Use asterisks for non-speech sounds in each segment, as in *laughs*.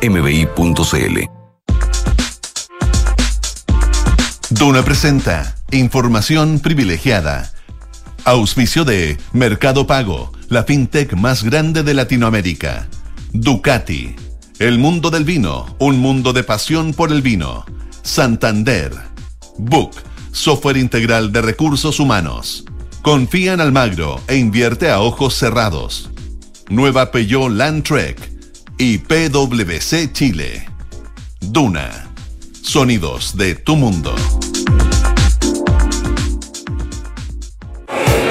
www.mbi.cl. Duna presenta Información privilegiada. Auspicio de Mercado Pago, la fintech más grande de Latinoamérica. Ducati. El mundo del vino, un mundo de pasión por el vino. Santander. Book, software integral de recursos humanos. Confía en Almagro e invierte a ojos cerrados. Nueva Peugeot Landtrek y PwC Chile. Duna. Sonidos de tu mundo.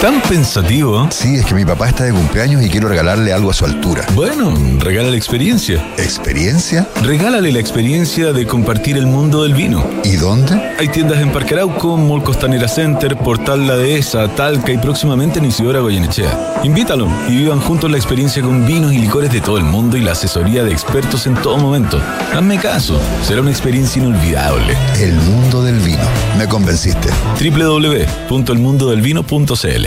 Tan pensativo. Sí, es que mi papá está de cumpleaños y quiero regalarle algo a su altura. Bueno, regálale la experiencia. ¿Experiencia? Regálale la experiencia de compartir el mundo del vino. ¿Y dónde? Hay tiendas en Parque Arauco, Mall Costanera Center, Portal La Dehesa, Talca y próximamente en Isidora Goyenechea. Invítalo y vivan juntos la experiencia con vinos y licores de todo el mundo y la asesoría de expertos en todo momento. Hazme caso, será una experiencia inolvidable. El mundo del vino. Me convenciste. www.elmundodelvino.cl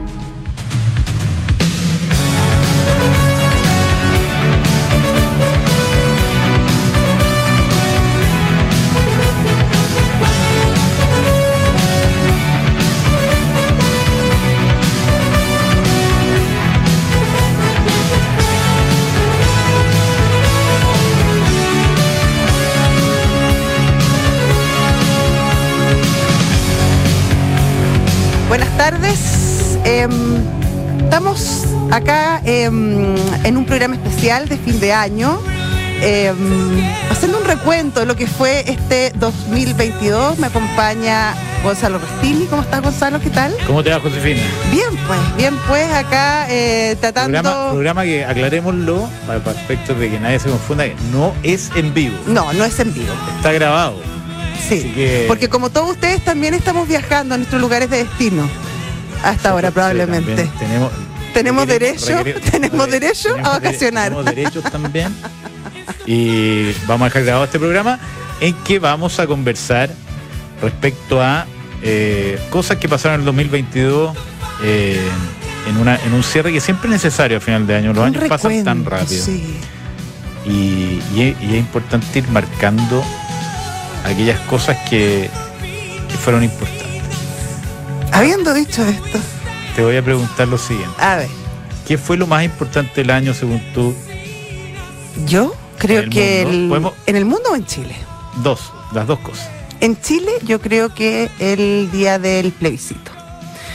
especial de fin de año, em, haciendo un recuento de lo que fue este 2022. Me acompaña Gonzalo Restini. ¿Cómo estás, Gonzalo? ¿Qué tal? ¿Cómo te va, Josefina? Bien, pues, bien, pues, acá eh, tratando. Programa, programa que aclarémoslo para, para efectos de que nadie se confunda, que no es en vivo. No, no es en vivo. Está grabado. Sí, que- porque como todos ustedes también estamos viajando a nuestros lugares de destino. Hasta ahora probablemente. tenemos, Tenemos derecho, *laughs* tenemos re- derecho a vacacionar. Tenemos derechos también. Y vamos a dejar grabado este programa en que vamos a conversar respecto a eh, cosas que pasaron en el 2022 eh, en, una, en un cierre que siempre es necesario a final de año. Los años pasan tan rápido. sí. Y, y es importante ir marcando aquellas cosas que, que fueron importantes. Habiendo dicho esto, Te voy a preguntar lo siguiente. a ver, ¿Qué fue lo más importante del año según tú? yo creo En que el- en el mundo o en Chile. Dos, las dos cosas. En Chile yo creo que el día del plebiscito.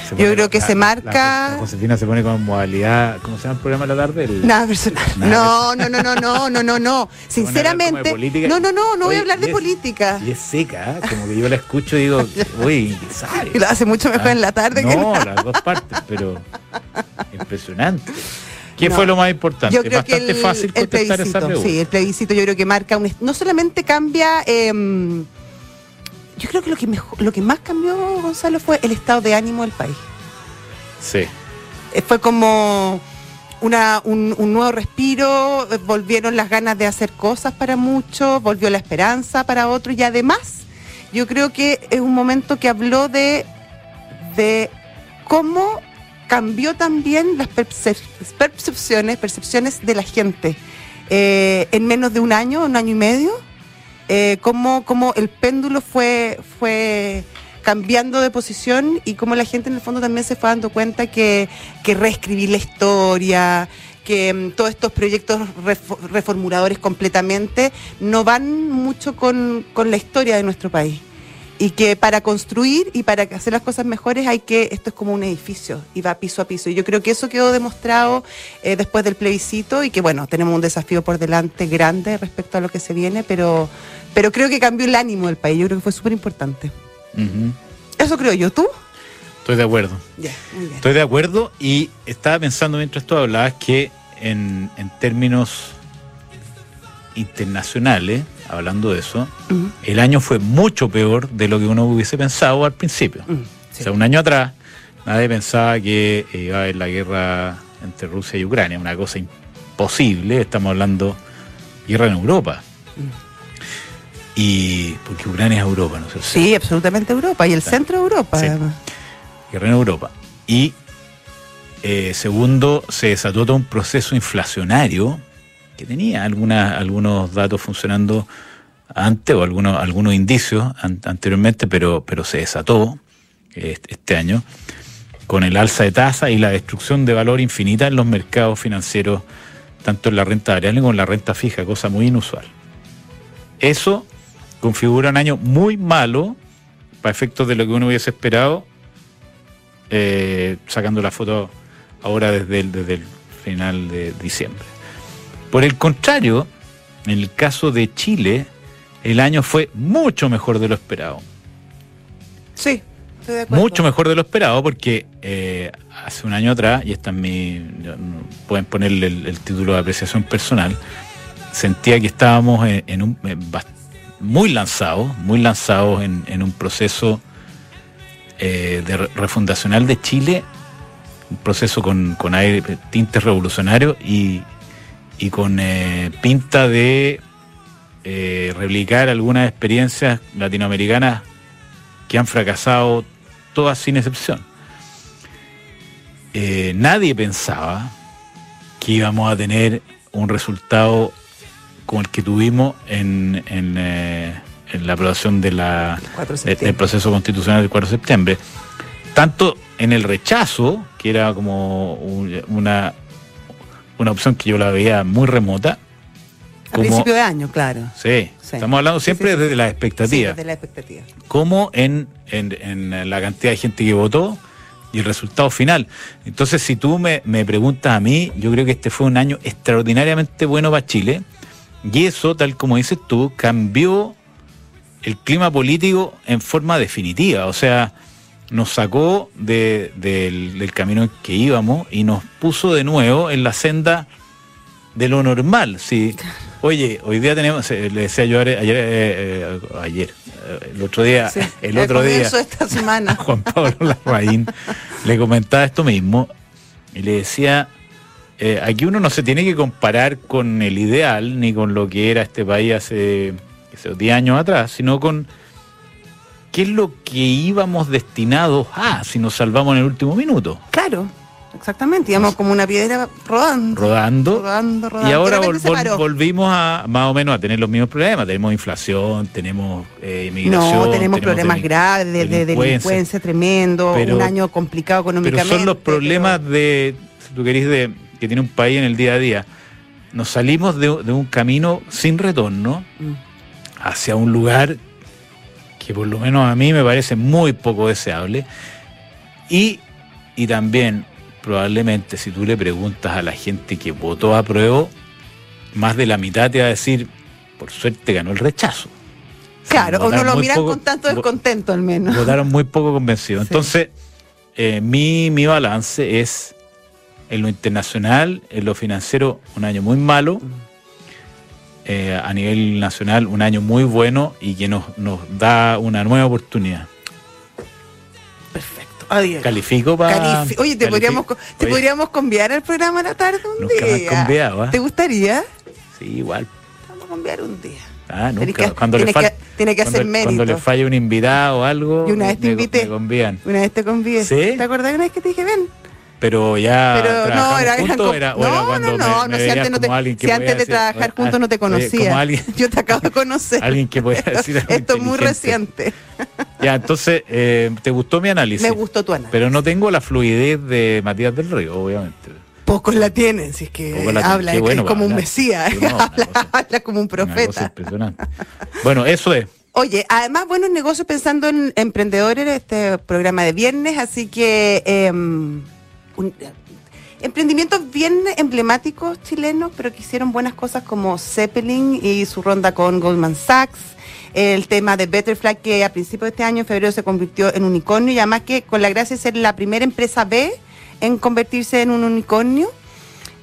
Se Yo creo que la- se la- marca- La, Josefina se pone con modalidad, ¿cómo se llama el programa de la tarde? El- Nada personal. Nada No, no, no, no, no, no, no, *laughs* no. Sinceramente. No, no, no, no voy a hablar de política. Y es seca, como que yo la escucho y digo, *laughs* uy, ¿qué sabe? Y lo hace mucho mejor Ah, en la tarde que en No, la- las dos partes, pero impresionante. ¿Qué No. fue lo más importante? Yo creo que Bastante el, fácil el contestar esa plebiscito, sí, el plebiscito yo creo que marca un, no solamente cambia, em, yo creo que lo que mejor, lo que más cambió Gonzalo fue el estado de ánimo del país. Sí. Eh, Fue como una, un, un nuevo respiro, eh, volvieron las ganas de hacer cosas para muchos, volvió la esperanza para otros y además yo creo que es un momento que habló de, de cómo cambió también las percep- percepciones, percepciones de la gente. Eh, en menos de un año, un año y medio, eh, cómo, cómo el péndulo fue, fue cambiando de posición y cómo la gente en el fondo también se fue dando cuenta que, que reescribir la historia, que mm, todos estos proyectos refo- reformuladores completamente no van mucho con, con la historia de nuestro país. Y que para construir y para hacer las cosas mejores hay que, esto es como un edificio y va piso a piso. Y yo creo que eso quedó demostrado eh, después del plebiscito y que bueno, tenemos un desafío por delante grande respecto a lo que se viene, pero, pero creo que cambió el ánimo del país. Yo creo que fue súper importante. Eso creo yo. ¿Tú? Estoy de acuerdo. Ya, muy bien. Estoy de acuerdo y estaba pensando mientras tú hablabas que en, en términos internacionales, hablando de eso, el año fue mucho peor de lo que uno hubiese pensado al principio. O sea, un año atrás nadie pensaba que eh, iba a haber la guerra entre Rusia y Ucrania, una cosa imposible, estamos hablando guerra en Europa. Y porque Ucrania es Europa, ¿no es cierto? Sí, absolutamente Europa y el centro de Europa. Sí. además. guerra en Europa. Y eh, segundo, se desató todo un proceso inflacionario que tenía alguna, algunos datos funcionando antes o algunos, algunos indicios an- anteriormente, pero, pero se desató este año con el alza de tasa y la destrucción de valor infinita en los mercados financieros, tanto en la renta variable como en la renta fija, cosa muy inusual. Eso configura un año muy malo para efectos de lo que uno hubiese esperado, eh, sacando la foto ahora desde desde el final de diciembre. Por el contrario, en el caso de Chile, el año fue mucho mejor de lo esperado. Sí, estoy de acuerdo. Mucho mejor de lo esperado porque eh, hace un año atrás, y esta es mi, pueden ponerle el, el título de apreciación personal, sentía que estábamos en, en un en bast- muy lanzados, muy lanzados en, en un proceso eh, de re- refundacional de Chile, un proceso con, con aire, tintes revolucionarios y, y con eh, pinta de eh, replicar algunas experiencias latinoamericanas que han fracasado todas sin excepción. Eh, nadie pensaba que íbamos a tener un resultado como el que tuvimos en, en, en la aprobación de la, 4 de del proceso constitucional del 4 de septiembre. Tanto en el rechazo, que era como un- una, una opción que yo la veía muy remota, A como, principio de año, claro. sí, Sí. estamos hablando siempre Sí, desde la Sí, expectativa desde la expectativa. como en, en- en la cantidad de gente que votó y el resultado final. Entonces, si tú me, me preguntas a mí, yo creo que este fue un año extraordinariamente bueno para Chile y eso, tal como dices tú, cambió el clima político en forma definitiva. O sea, nos sacó de- del, del camino que íbamos y nos puso de nuevo en la senda de lo normal. Sí. *laughs* Oye, hoy día tenemos, le decía yo ayer, ayer, eh, eh, ayer, eh, el otro día, Sí, el otro día, esta semana. *laughs* Juan Pablo Larraín le comentaba esto mismo y le decía, eh, aquí uno no se tiene que comparar con el ideal ni con lo que era este país hace, yo, 10 años atrás, sino con qué es lo que íbamos destinados a si nos salvamos en el último minuto. Claro, exactamente. Íbamos como una piedra rodando. Rodando. Rodando, rodando. Y ahora vol- vol- volvimos a más o menos a tener los mismos problemas. Tenemos inflación, tenemos eh, inmigración. No, tenemos problemas graves de, de delincuencia tremendo, Pero- un año complicado Pero económicamente. son los problemas de, si tú querés, de, que tiene un país en el día a día. Nos salimos de, de un camino sin retorno Mm. hacia un lugar que por lo menos a mí me parece muy poco deseable. Y, y también, probablemente, si tú le preguntas a la gente que votó a prueba, más de la mitad te va a decir, por suerte ganó el rechazo. Claro, o no lo miran poco- con tanto descontento al menos. votaron muy poco convencidos. *laughs* Entonces, eh, mi, mi balance es en lo internacional, en lo financiero, un año muy malo. Eh, a nivel nacional, un año muy bueno y que nos, nos da una nueva oportunidad. Adiós. Califico para. Califi- Oye, te, podríamos, te podríamos conviar al programa a la tarde un Nunca día. conviado, ¿ah? ¿Te gustaría? Sí, igual. Vamos a conviar un día. Ah, nunca. que- cuando le que- tienes que cuando- hacer Cuando le mérito. falla un invitado o algo, Y una vez te me- invité. me convían. Una vez te convié. ¿Sí? ¿Te acordás una vez que te dije, ven? Pero ya. Pero no, era, juntos, era, no, era cuando no, no, me- no, me si antes, no te- si antes de trabajar ah, juntos no te como conocía. *laughs* Yo te acabo de conocer. Alguien que pueda decir algo Esto es muy reciente. *laughs* Ya, entonces, eh, ¿te gustó mi análisis? Me gustó tu análisis. Pero no tengo la fluidez de Matías del Río, obviamente. Pocos la tienen, si es que habla, Qué es bueno como un mesías, Sí, no, *laughs* habla, habla como un profeta. impresionante. Bueno, eso es. Oye, además, buenos negocios pensando en emprendedores, este programa de viernes, así que eh, un- emprendimientos bien emblemáticos chilenos, pero que hicieron buenas cosas como Zeppelin y su ronda con Goldman Sachs. El tema de Betterfly, que a principios de este año, en febrero, se convirtió en unicornio, y además que con la gracia de ser la primera empresa B en convertirse en un unicornio.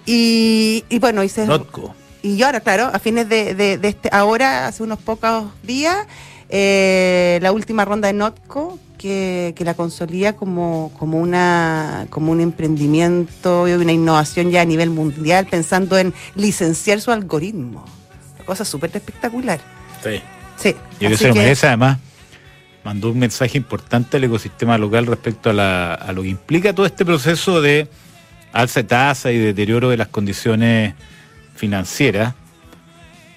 Y, y bueno, y se, Notco. y ahora, claro, a fines de, de- de este, ahora, hace unos pocos días, eh, la última ronda de Notco, que, que la consolida como, como, una, como un emprendimiento y una innovación ya a nivel mundial, pensando en licenciar su algoritmo. Una cosa súper espectacular. Sí. Sí. Que así que- merece, además. Mandó un mensaje importante al ecosistema local respecto a, la- a lo que implica todo este proceso de alza de tasa y deterioro de las condiciones financieras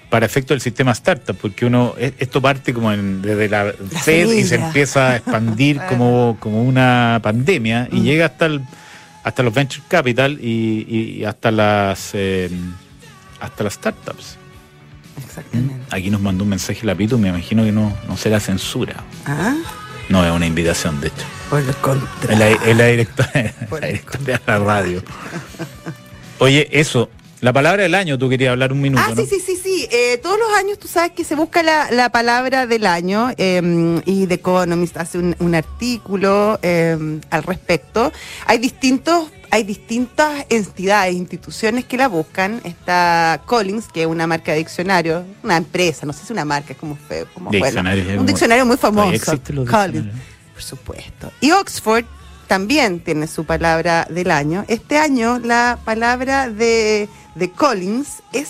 para efecto del sistema startup, porque uno e- esto parte como en- desde la, Fed y se empieza a expandir *laughs* como, como una pandemia Mm. y llega hasta el, hasta los venture capital y, y- hasta las eh, hasta las startups. Exactamente. Aquí nos mandó un mensaje la Pitu, me imagino que no, no será censura. Ah, No, es una invitación, de hecho. por el contrario. Es la, es la directora, la directora de la radio. Oye, eso, la palabra del año, tú querías hablar un minuto, Ah, ¿no? sí, sí, sí. Eh, todos los años tú sabes que se busca la, la palabra del año eh, y The Economist hace un, un artículo eh, al respecto. Hay distintos, hay distintas entidades, instituciones que la buscan. Está Collins, que es una marca de diccionario, una empresa, no sé si es una marca, es como feo. Como, bueno, un como- diccionario muy famoso. Collins. Por supuesto. Y Oxford también tiene su palabra del año. Este año la palabra de, de Collins es...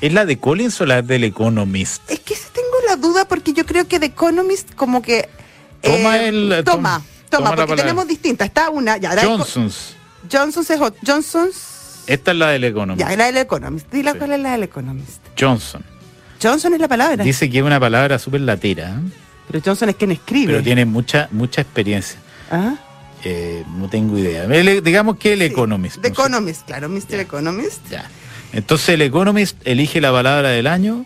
¿Es la de Collins o la del Economist? Es que tengo la duda porque yo creo que The Economist como que... Toma eh, el- Toma, toma- porque tenemos distintas. Está una... Ya, Johnson's. Johnson's es Johnson's... Esta es la del Economist. Ya, la del Economist. Dile Sí. cuál es la del Economist. Johnson. Johnson es la palabra. Dice que es una palabra súper latera, ¿eh? Pero Johnson es quien escribe. pero tiene mucha mucha experiencia. ¿Ah? Eh, no tengo idea. El- digamos que el Economist. The no sé. Economist, claro, Mr. Economist. Ya. Entonces el Economist elige la palabra del año,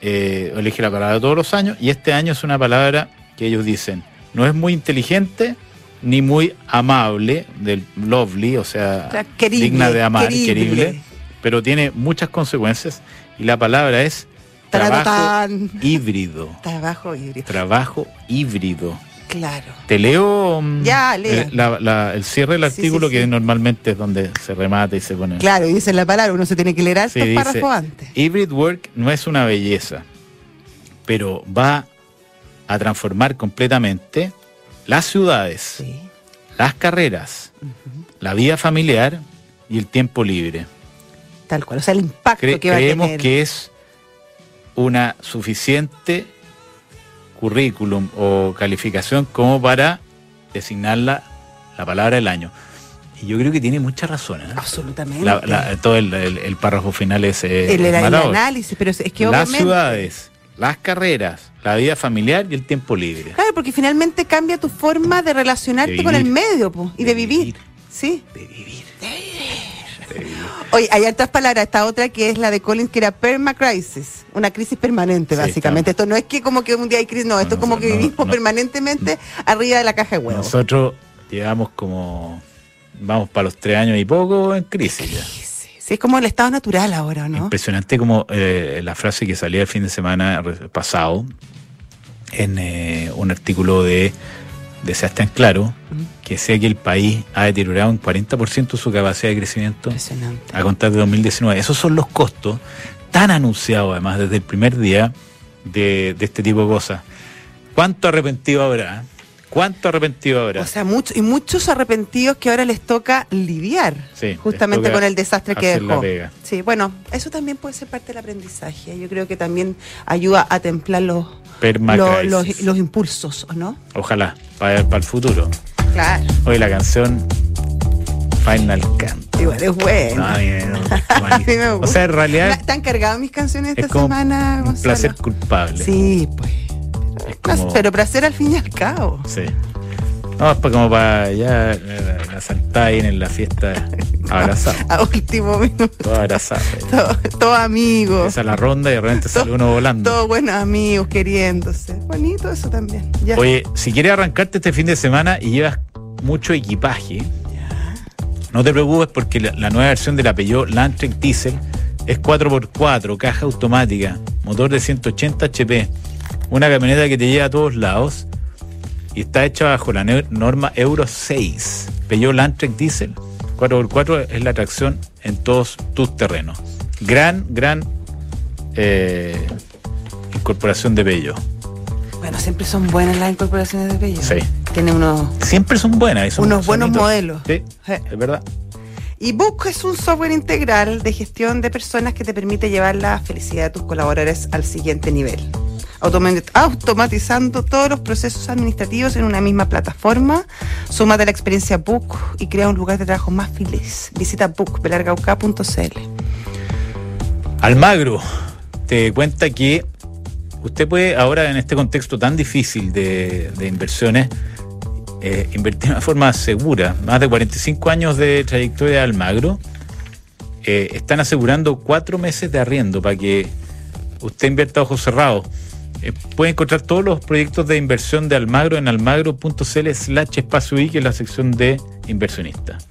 eh, elige la palabra de todos los años, y este año es una palabra que ellos dicen, no es muy inteligente ni muy amable, del lovely, o sea, O sea, querible, digna de amar, querible. querible. pero tiene muchas consecuencias, y la palabra es trabajo híbrido. *laughs* Trabajo híbrido. Trabajo híbrido. Claro. Te leo mm, Ya, lea. el, la- la- el cierre del Sí, artículo sí, que sí. normalmente es donde se remata y se pone. Claro, y dice la palabra, uno se tiene que leer dice, párrafos antes. Hybrid work no es una belleza, pero va a transformar completamente las ciudades, las carreras, la vida familiar y el tiempo libre. Tal cual. O sea, el impacto Cre- que va a creemos tener. que es una suficiente currículum o calificación como para designarla la palabra del año. Y yo creo que tiene muchas razones. ¿eh? Absolutamente. La- la- todo el, el- el párrafo final es, eh, el, análisis, pero es que Las obviamente. ciudades, las carreras, la vida familiar y el tiempo libre. Claro, porque finalmente cambia tu forma de relacionarte De con el vivir. medio po, y de, De vivir. vivir. Sí. De vivir. Oye, hay hartas palabras. Esta otra que es la de Collins, que era permacrisis, una crisis permanente, Sí, básicamente. Esto no es que como que un día hay crisis, no, esto es como no, que vivimos no. permanentemente arriba de la caja de huevos. Nosotros llevamos como, vamos para los tres años y poco en crisis ya. Sí, es como el estado natural ahora, ¿no? Impresionante como eh, la frase que salía el fin de semana pasado en eh, un artículo de, de Sebastián Claro, que decía que el país ha deteriorado un 40% su capacidad de crecimiento a contar de 2019. Esos son los costos tan anunciados además desde el primer día de, de este tipo de cosas. ¿Cuánto arrepentido habrá? ¿Cuánto arrepentido habrá? O sea, mucho, y muchos arrepentidos que ahora les toca lidiar Sí, justamente con el desastre que dejó. Sí, bueno, eso también puede ser parte del aprendizaje. Yo creo que también ayuda a templar los, los, los, los impulsos, ¿o no? Ojalá, para, para el futuro. Claro. Hoy la canción Final Count. Igual es bueno. No, bien, *laughs* A mí me o sea, en realidad ¿Están cargadas mis canciones es esta como semana, un Gonzalo? placer culpable. Sí, pues. Es como- Pero placer al fin y al cabo. Sí. No, es pa- como para ya la, la Santain en la fiesta abrazado. *laughs* A último minuto. Todo abrazado. Todos todo amigos. Esa es la ronda y de repente sale uno volando. Todos buenos amigos, queriéndose. Bonito eso también. Ya. Oye, si quieres arrancarte este fin de semana y llevas mucho equipaje, no te preocupes porque la, la nueva versión del Peugeot Landtrek Diesel es 4x4, caja automática, motor de 180 HP, una camioneta que te lleva a todos lados y está hecha bajo la norma Euro 6. Peugeot Landtrek Diesel 4x4 es la tracción en todos tus terrenos. Gran, gran eh, incorporación de Peugeot. Bueno, siempre son buenas las incorporaciones de Bello. Sí. Tiene unos. Siempre son buenas. y son Unos buenos modelos. Sí, Sí. es verdad. Y Book es un software integral de gestión de personas que te permite llevar la felicidad de tus colaboradores al siguiente nivel. Automa- Automatizando todos los procesos administrativos en una misma plataforma. Súmate a la experiencia Book y crea un lugar de trabajo más feliz. Visita bookbelargauca.cl. Almagro te cuenta que usted puede ahora en este contexto tan difícil de, inversiones eh, invertir de una forma segura. Más de 45 años de trayectoria de Almagro eh, están asegurando cuatro meses de arriendo para que usted invierta ojos cerrados. Eh, puede encontrar todos los proyectos de inversión de Almagro en almagro.cl slash espacio I, que es la sección de inversionistas.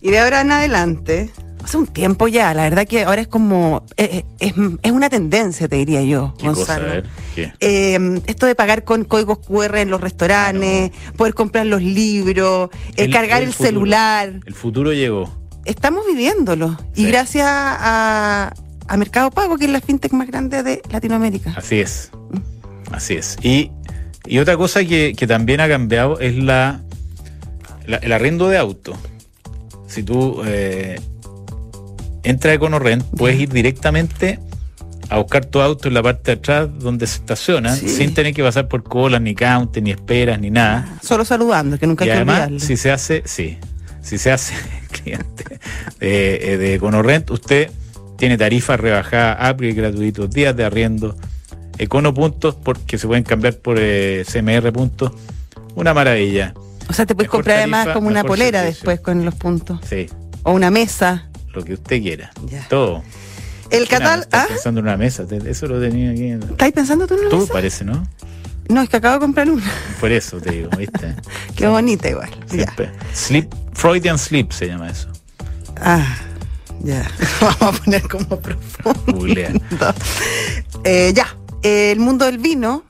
Y de ahora en adelante, hace un tiempo ya, la verdad que ahora es como, eh, eh, es, es una tendencia, te diría yo, ¿Qué cosa? Gonzalo. A ver, ¿qué? Eh, esto de pagar con códigos QR en los restaurantes, poder comprar los libros, eh, El- cargar el celular. El futuro llegó. Estamos viviéndolo. Y gracias a, a Mercado Pago, que es la fintech más grande de Latinoamérica. Así es. Así es. Y, y otra cosa que, que también ha cambiado es la, la- el arriendo de auto. Si tú eh, entras a EconoRent, puedes ir directamente a buscar tu auto en la parte de atrás donde se estaciona, Sí. sin tener que pasar por colas, ni counter, ni esperas, ni nada. Solo saludando, que nunca y hay que además, olvidarlo. si se hace, sí, si se hace *laughs* cliente de, eh, de EconoRent, usted tiene tarifas rebajadas, upgrade gratuitos, días de arriendo, Econo puntos porque se pueden cambiar por eh, CMR puntos. Una maravilla. O sea, te puedes mejor comprar tarifa, además como una polera servicio. después con los puntos. Sí, O una mesa. lo que usted quiera. Ya. Todo. El catálogo. Estás ¿Ah? pensando en una mesa, eso lo tenía aquí. en- ¿Estáis pensando tú en una Tú mesa? parece, ¿no? No, es que acabo de comprar una. Por eso te digo, ¿viste? *laughs* Qué bonita igual. Sleep, Freudian Sleep se llama eso. Ah, ya. *laughs* Vamos a poner como profundo. *laughs* Eh, ya. El mundo del vino.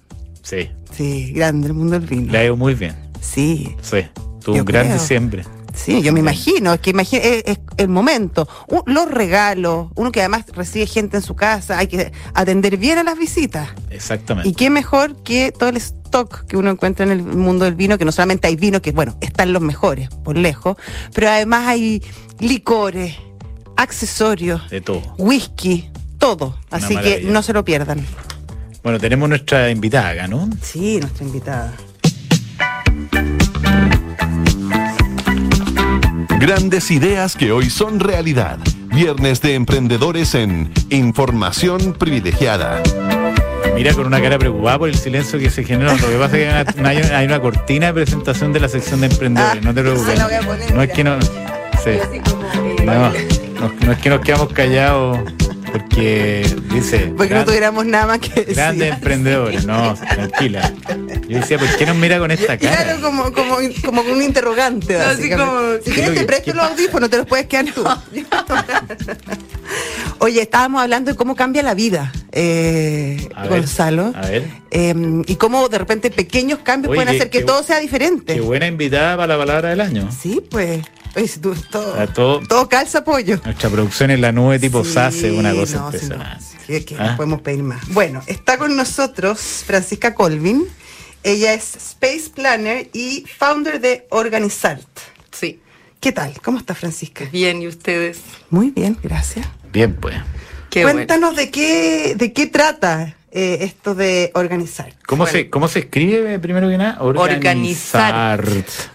Sí, Sí, grande el mundo del vino. le ha ido muy bien. Sí, Sí, tuvo un gran creo. diciembre. Sí, yo me imagino, es que imagino, es, es el momento, los regalos, uno que además recibe gente en su casa, hay que atender bien a las visitas. Exactamente. Y qué mejor que todo el stock que uno encuentra en el mundo del vino, que no solamente hay vino, que bueno, están los mejores, por lejos, pero además hay licores, accesorios, De todo. whisky, todo. Así que no se lo pierdan. Bueno, tenemos nuestra invitada acá, ¿no? Sí, nuestra invitada. Grandes ideas que hoy son realidad. Viernes de emprendedores en Información Privilegiada. Mira con una cara preocupada por el silencio que se generó. Lo que pasa es que hay una, hay una cortina de presentación de la sección de emprendedores. no te preocupes. la voy a poner, no es que no. sí. No, no, no es que nos quedamos callados porque dice. Porque no tuviéramos nada más que decir. *laughs* Grandes emprendedores, no, tranquila. Yo decía, ¿por qué nos mira con esta cara? Claro, como, como, como con un interrogante. Así como- si quieres te presto los audífonos, te los puedes quedar tú. *laughs* Oye, estábamos hablando de cómo cambia la vida, eh, A ver, Gonzalo. A ver. Eh, y cómo de repente pequeños cambios Oye, pueden hacer que qué- todo sea diferente. Qué buena invitada para la palabra del año. Sí, pues. Tú- todo, A todo- todo calza apoyo. Nuestra producción en la nube tipo Sí, SACE, una cosa no, sí, no. impresionante. Sí, que ¿Ah? no podemos pedir más. Bueno, está con nosotros Francisca Colvin. Ella es Space Planner y founder de Organizart. Sí, ¿Qué tal? ¿Cómo está Francisca? bien, ¿y ustedes? Muy bien, gracias. Bien, pues. Qué bueno. Cuéntanos de qué de qué trata eh, esto de organizar. ¿Cómo, Bueno. se, ¿Cómo se escribe primero que nada? Organizar.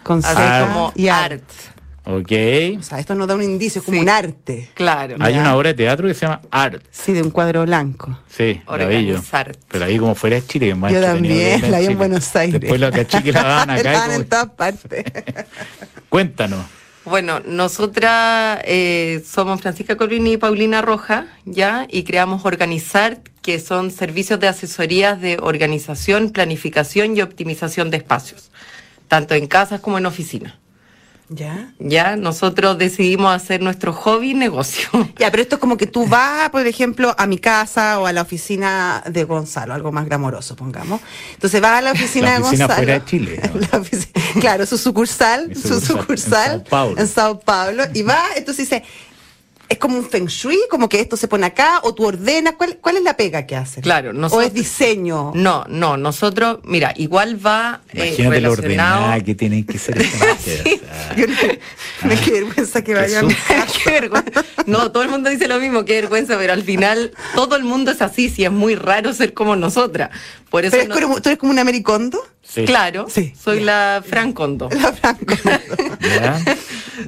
Con Así Z como y art. art. Ok. O sea, esto nos da un indicio, es como Sí. un arte. Claro. Hay una obra de teatro que se llama Art. Sí, de un cuadro blanco. Sí, la. Organizar. Pero ahí como fuera de Chile, más Yo también, la vi en Chile. Buenos Aires. Después la caché que la daban La *laughs* acá. daban como- en todas partes. *laughs* Cuéntanos. Bueno, nosotras eh, somos Francisca Colvin y Paulina Roja, ¿ya? Y creamos Organizar, que son servicios de asesorías de organización, planificación y optimización de espacios, tanto en casas como en oficinas. ¿Ya? Ya, nosotros decidimos hacer nuestro hobby negocio. *laughs* Ya, pero esto es como que tú vas, por ejemplo, a mi casa o a la oficina de Gonzalo, algo más glamoroso, pongamos. Entonces vas a la oficina, La oficina de Gonzalo. fuera de Chile, *laughs* ¿no? La ofici- claro, su sucursal, su sucursal, sucursal en Sao Paulo. en Sao Paulo. Y va, entonces dice, es como un feng shui, como que esto se pone acá, o tú ordenas. ¿Cuál, cuál es la pega que hacen? Claro, O nosotros- es diseño. No, no, nosotros, mira, igual va eh, relacionado. que tienen que ser *laughs* o sea. Yo no, qué vergüenza que vayan. Qué *laughs* vergüenza. No, todo el mundo dice lo mismo, qué vergüenza, pero al final todo el mundo es así, si es muy raro ser como nosotras. Por eso Pero es no- como- tú eres como una americondo. Sí. Claro, Sí. soy la Fran Condo. La Franco. *laughs* ¿Ya?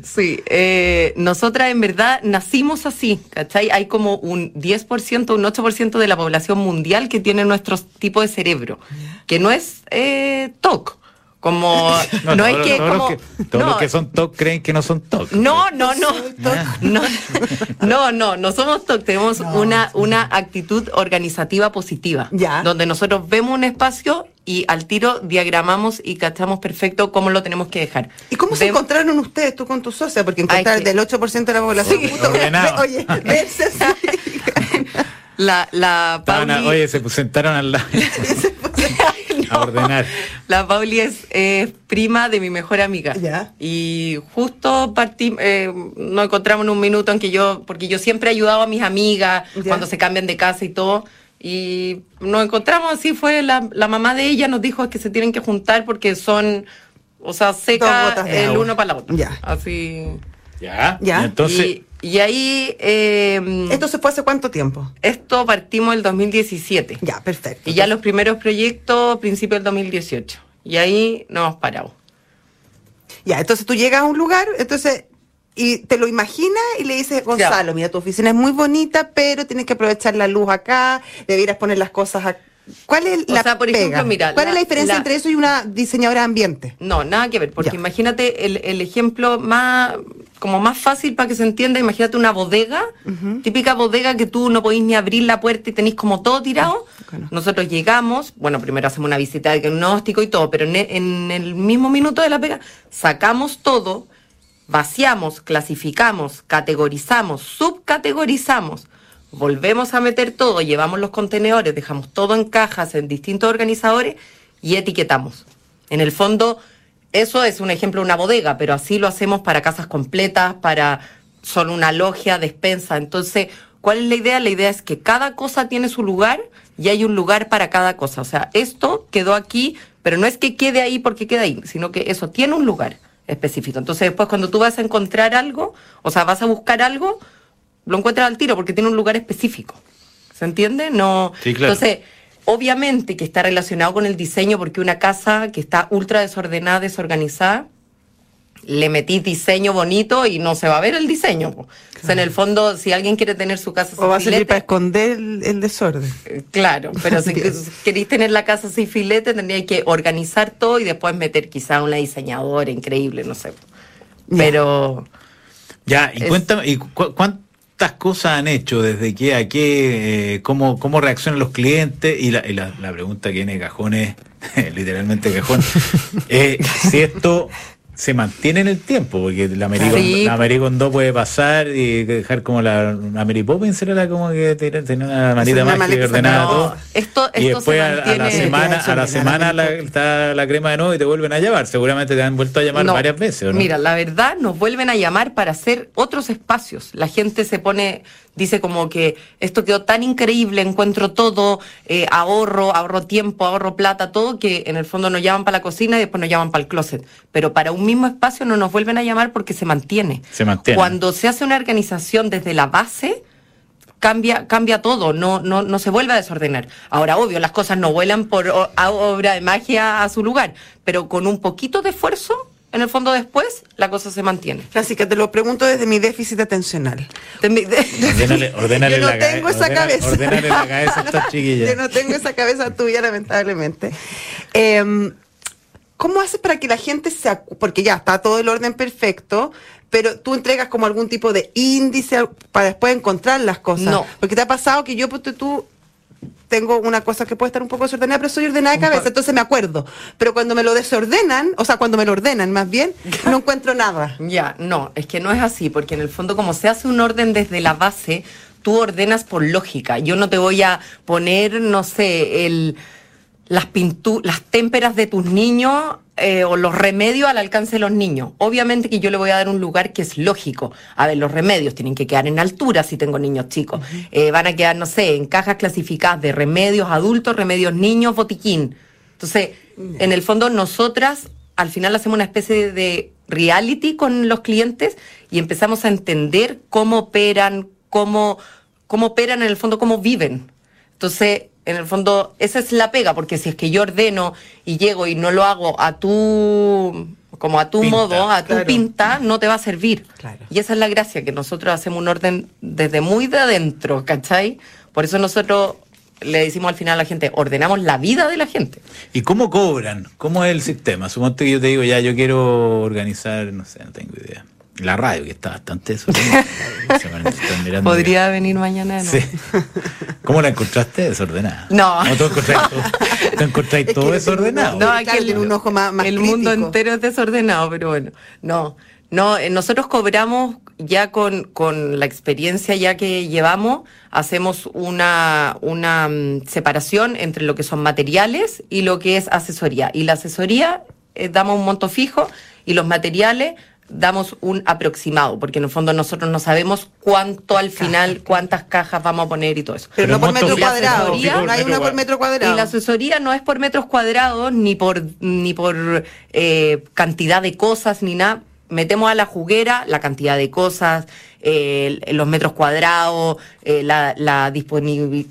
Sí, eh, nosotras en verdad nacimos así, ¿cachai? Hay como un 10%, un 8% de la población mundial que tiene nuestro tipo de cerebro, que no es eh, TOC. Como, *laughs* no, todos es los- que todos como... Los que, todos no, los que son TOC creen que no son TOC. No, no, no. *laughs* No, no, no, no somos TOC, tenemos una, una actitud organizativa positiva. Ya. Donde nosotros vemos un espacio y al tiro diagramamos y cachamos perfecto cómo lo tenemos que dejar. ¿Y cómo se Vem- encontraron ustedes, tú con tu socia? Porque encontrar Ay, que- del 8% de la población. Sí. *laughs* Oye, verse así. *laughs* La, la Estaban Pauli, oye, se sentaron al lado *laughs* a ordenar. la Pauli es eh, prima de mi mejor amiga. Ya. Y justo partí, eh, nos encontramos en un minuto en que yo, porque yo siempre he ayudado a mis amigas Ya. cuando se cambian de casa y todo. Y nos encontramos así, fue la, la mamá de ella nos dijo que se tienen que juntar porque son, o sea, seca el agua. uno para la otra. Ya. Así. Ya. Ya. Y entonces, y, y ahí eh, ¿Esto se fue hace cuánto tiempo? esto partimos el 2017. Ya, perfecto. Y ya los primeros proyectos, principio del 2018. Y ahí nos hemos parado. Ya, entonces tú llegas a un lugar, entonces, y te lo imaginas y le dices, Gonzalo, mira, tu oficina es muy bonita, pero tienes que aprovechar la luz acá, debieras poner las cosas acá. ¿Cuál es O la sea, por pega? ejemplo, mira, ¿Cuál es la- diferencia la- entre eso y una diseñadora de ambiente? No, nada que ver, porque Ya. imagínate el, el ejemplo más, como más fácil para que se entienda, imagínate una bodega, típica bodega que tú no podéis ni abrir la puerta y tenéis como todo tirado. Bueno. Nosotros llegamos, bueno, primero hacemos una visita de diagnóstico y todo, pero en en el mismo minuto de la pega, sacamos todo, vaciamos, clasificamos, categorizamos, subcategorizamos, volvemos a meter todo, llevamos los contenedores, dejamos todo en cajas, en distintos organizadores y etiquetamos. En el fondo, Eso es un ejemplo de una bodega, pero así lo hacemos para casas completas, para solo una logia, despensa. Entonces, ¿cuál es la idea? La idea es que cada cosa tiene su lugar y hay un lugar para cada cosa. O sea, esto quedó aquí, pero no es que quede ahí porque queda ahí, sino que eso tiene un lugar específico. Entonces, después cuando tú vas a encontrar algo, o sea, vas a buscar algo, lo encuentras al tiro porque tiene un lugar específico. ¿Se entiende? No. Sí, claro. Entonces, obviamente que está relacionado con el diseño porque una casa que está ultra desordenada, desorganizada, le metís diseño bonito y no se va a ver el diseño. O sea, en el fondo, si alguien quiere tener su casa O va a sin servir filete, para esconder el, el desorden. Claro, pero si queréis tener la casa sin filete, tendríais que organizar todo y después meter quizá una diseñadora increíble, no sé. Pero Ya, y Es- cuéntame, ¿y cu- cuántas cosas han hecho? ¿Desde qué a qué? eh, cómo, ¿Cómo reaccionan los clientes? Y la, y la, la pregunta que viene de cajón es, *laughs* literalmente cajón, *laughs* eh, si esto se mantiene en el tiempo, porque la Mary, Sí. puede pasar y dejar como la, la Mary Poppins era la como que tenía una manita mágica maleta no, todo. esto, Y después a, a la semana, a la semana la la, está la crema de nuevo y te vuelven a llamar. Seguramente te han vuelto a llamar No. varias veces, ¿o no? Mira, la verdad nos vuelven a llamar para hacer otros espacios. La gente se pone, dice como que esto quedó tan increíble, encuentro todo, eh, ahorro, ahorro tiempo, ahorro plata, todo, que en el fondo nos llaman para la cocina y después nos llaman para el closet. Pero para un mismo espacio no nos vuelven a llamar porque se mantiene. Se mantiene. Cuando se hace una organización desde la base, cambia, cambia todo, no, no, no se vuelve a desordenar. Ahora, obvio, las cosas no vuelan por obra de magia a su lugar, pero con un poquito de esfuerzo, en el fondo después, la cosa se mantiene. Francisca, te lo pregunto desde mi déficit atencional. De mi- de- ordénale Yo no la tengo esa cabeza. ordénale la cabeza a estas *laughs* chiquillas. Yo no tengo esa cabeza tuya, lamentablemente. Em, ¿Cómo haces para que la gente se porque ya está todo el orden perfecto, pero tú entregas como algún tipo de índice para después encontrar las cosas? No. Porque te ha pasado que yo, pues, tú tengo una cosa que puede estar un poco desordenada, pero soy ordenada de cabeza, entonces me acuerdo. Pero cuando me lo desordenan, o sea, cuando me lo ordenan más bien, no *laughs* encuentro nada. Ya, no, es que no es así, porque en el fondo como se hace un orden desde la base, tú ordenas por lógica. Yo no te voy a poner, no sé, el, las pintu las témperas de tus niños eh, o los remedios al alcance de los niños. Obviamente que yo le voy a dar un lugar que es lógico. A ver, los remedios tienen que quedar en altura si tengo niños chicos. Eh, van a quedar, no sé, en cajas clasificadas de remedios adultos, remedios niños, botiquín. Entonces, en el fondo, nosotras al final hacemos una especie de reality con los clientes y empezamos a entender cómo operan, cómo, cómo operan en el fondo, cómo viven. Entonces, en el fondo, esa es la pega, porque si es que yo ordeno y llego y no lo hago a tu como a tu Pinta, modo, a tu claro. pinta, no te va a servir. Claro. Y esa es la gracia, que nosotros hacemos un orden desde muy de adentro, ¿cachai? Por eso nosotros le decimos al final a la gente, ordenamos la vida de la gente. ¿Y cómo cobran? ¿Cómo es el sistema? Suponte que yo te digo, ya, yo quiero organizar, no sé, no tengo idea. La radio, que está bastante eso. *laughs* Podría venir mañana. ¿no? Sí. ¿Cómo la encontraste desordenada? No. todo, tú encontráis Es todo que desordenado. No, aquí tiene un ojo más, más el mundo entero es desordenado, pero bueno, no. No, eh, nosotros cobramos ya con, con la experiencia ya que llevamos, hacemos una, una mm, separación entre lo que son materiales y lo que es asesoría. Y la asesoría eh, damos un monto fijo y los materiales damos un aproximado, porque en el fondo nosotros no sabemos cuánto al final, cuántas cajas vamos a poner y todo eso. Pero, Pero no por metro cuadrado. No hay metro una por metro cuadrado. Y la asesoría no es por metros cuadrados, ni por, ni por eh, cantidad de cosas, ni nada. Metemos a la juguera la cantidad de cosas, eh, los metros cuadrados, eh, la, la,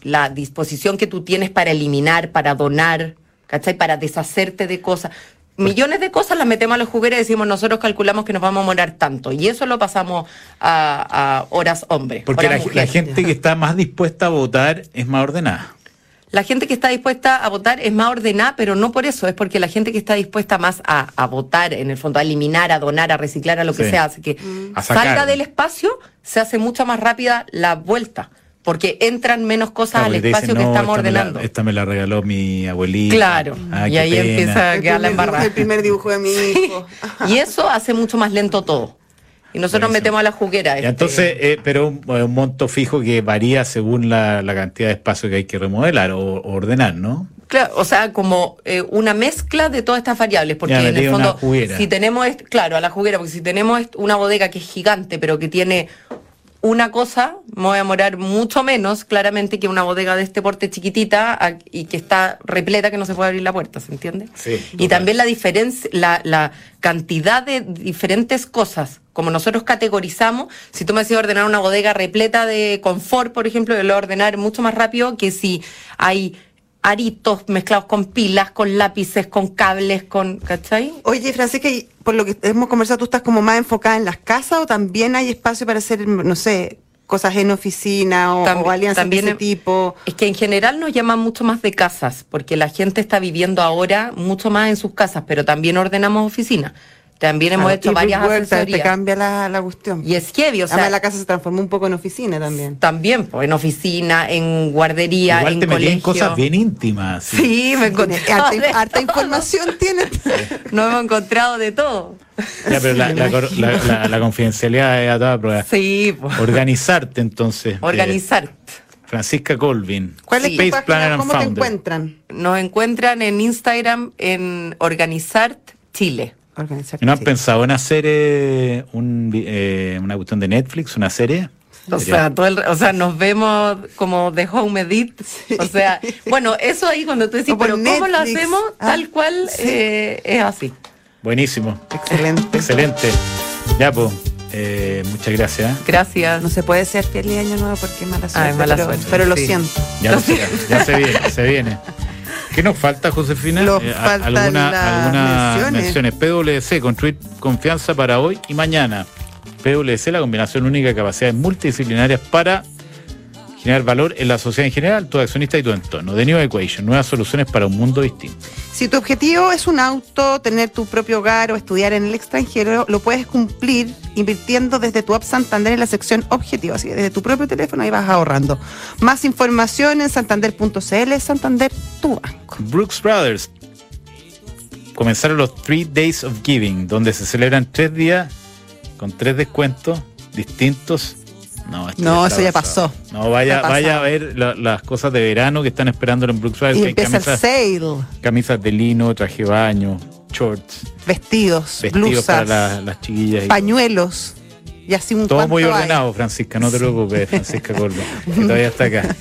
la disposición que tú tienes para eliminar, para donar, ¿cachai? Para deshacerte de cosas. Millones de cosas las metemos a la juguera y decimos, nosotros calculamos que nos vamos a morar tanto. Y eso lo pasamos a, a horas hombres. Porque horas la, la gente que está más dispuesta a votar es más ordenada. La gente que está dispuesta a votar es más ordenada, pero no por eso, es porque la gente que está dispuesta más a, a votar, en el fondo, a eliminar, a donar, a reciclar, a lo que sea, hace que sacar. salga del espacio, se hace mucho más rápida la vuelta, porque entran menos cosas Claro, al espacio dicen, que "No, estamos esta me la- ordenando. esta me la regaló mi abuelita. Claro, Ah, y ahí pena. empieza a quedar la embarrada. el primer dibujo de mi hijo. Y eso hace mucho más lento todo. Y nosotros Buenísimo. metemos a la juguera. Este, entonces, eh, pero un, un monto fijo que varía según la, la cantidad de espacio que hay que remodelar o, o ordenar, ¿no? Claro, o sea, como eh, una mezcla de todas estas variables, porque Ya, en el fondo, juguera. si tenemos, claro, a la juguera, porque si tenemos una bodega que es gigante, pero que tiene una cosa, me voy a demorar mucho menos, claramente, que una bodega de este porte chiquitita y que está repleta que no se puede abrir la puerta, ¿se entiende? Sí, Y también la diferencia, la, la cantidad de diferentes cosas, como nosotros categorizamos, si tú me decís ordenar una bodega repleta de confort, por ejemplo, yo lo voy a ordenar mucho más rápido que si hay aritos mezclados con pilas, con lápices, con cables, con, ¿cachai? Oye, Francisca, y por lo que hemos conversado, ¿tú estás como más enfocada en las casas o también hay espacio para hacer, no sé, cosas en oficina o, Tam- o alianzas también de ese tipo? Es que en general nos llaman mucho más de casas, porque la gente está viviendo ahora mucho más en sus casas, pero también ordenamos oficinas. También hemos Claro, hecho varias Work, te- cambia la, la cuestión. Y es heavy, o sea, Además, la casa se transformó un poco en oficina también. también, pues, en oficina, en guardería, Igual en te metí colegio. en cosas bien íntimas. sí. Sí, me encontré. Harta, harta información tiene. *laughs* No hemos encontrado de todo. Ya, pero la, la cor- la- la- la confidencialidad es a toda prueba. Sí, pues. Organizarte entonces. *laughs* eh, Organizar. Francisca Colvin. ¿Cuál es Sí. tu Space Planner página? ¿Cómo te encuentran? Nos encuentran en Instagram en Organizar Chile. Organizar ¿Y ¿No has sí. pensado en hacer eh, un eh, una cuestión de Netflix, una serie? O Sería- sea, todo el- o sea, nos vemos como de home edit. O sea, bueno, eso ahí cuando tú decís, pero ¿cómo lo hacemos? Ah, Tal cual sí. eh, es así. Buenísimo. Excelente. Excelente. Ya, pues, eh, muchas gracias. Gracias. No se puede ser fiel y año nuevo porque es mala suerte. es mala pero, suerte, pero lo sí. siento. Ya, lo sé, ya se viene, se viene. ¿Qué nos falta, Josefina? Nos faltan alguna- las algunas menciones. menciones. PwC, construir confianza para hoy y mañana. PwC, la combinación única de capacidades multidisciplinarias para generar valor en la sociedad en general, tu accionista y tu entorno. The New Equation, nuevas soluciones para un mundo distinto. Si tu objetivo es un auto, tener tu propio hogar o estudiar en el extranjero, lo puedes cumplir invirtiendo desde tu app Santander en la sección objetivo. Así que desde tu propio teléfono ahí vas ahorrando. Más información en santander.cl, Santander, tu banco. Brooks Brothers. Comenzaron los Three Days of Giving, donde se celebran tres días con tres descuentos distintos. No, eso ya pasado. pasó. No, vaya, vaya a ver la- las cosas de verano que están esperando en Brooks. Y el camisas, sale. camisas de lino, traje de baño, shorts, Vestidos, vestidos blusas, para la- las chiquillas. pañuelos. Y así un todo muy hay. ordenado, Francisca, no te preocupes, Francisca Colba, que todavía está acá.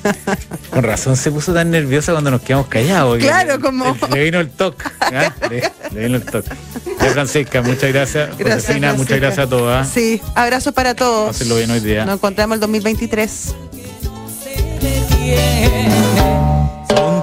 Con razón se puso tan nerviosa cuando nos quedamos callados. Claro, le- como- Le, vino el toque. ¿ah? Le, le vino el toque. Ya, Francisca, muchas gracias. Gracias, Josefina, muchas gracias a todos. ¿ah? Sí, abrazo para todos. Pásenlo bien hoy día. Nos encontramos el 2023.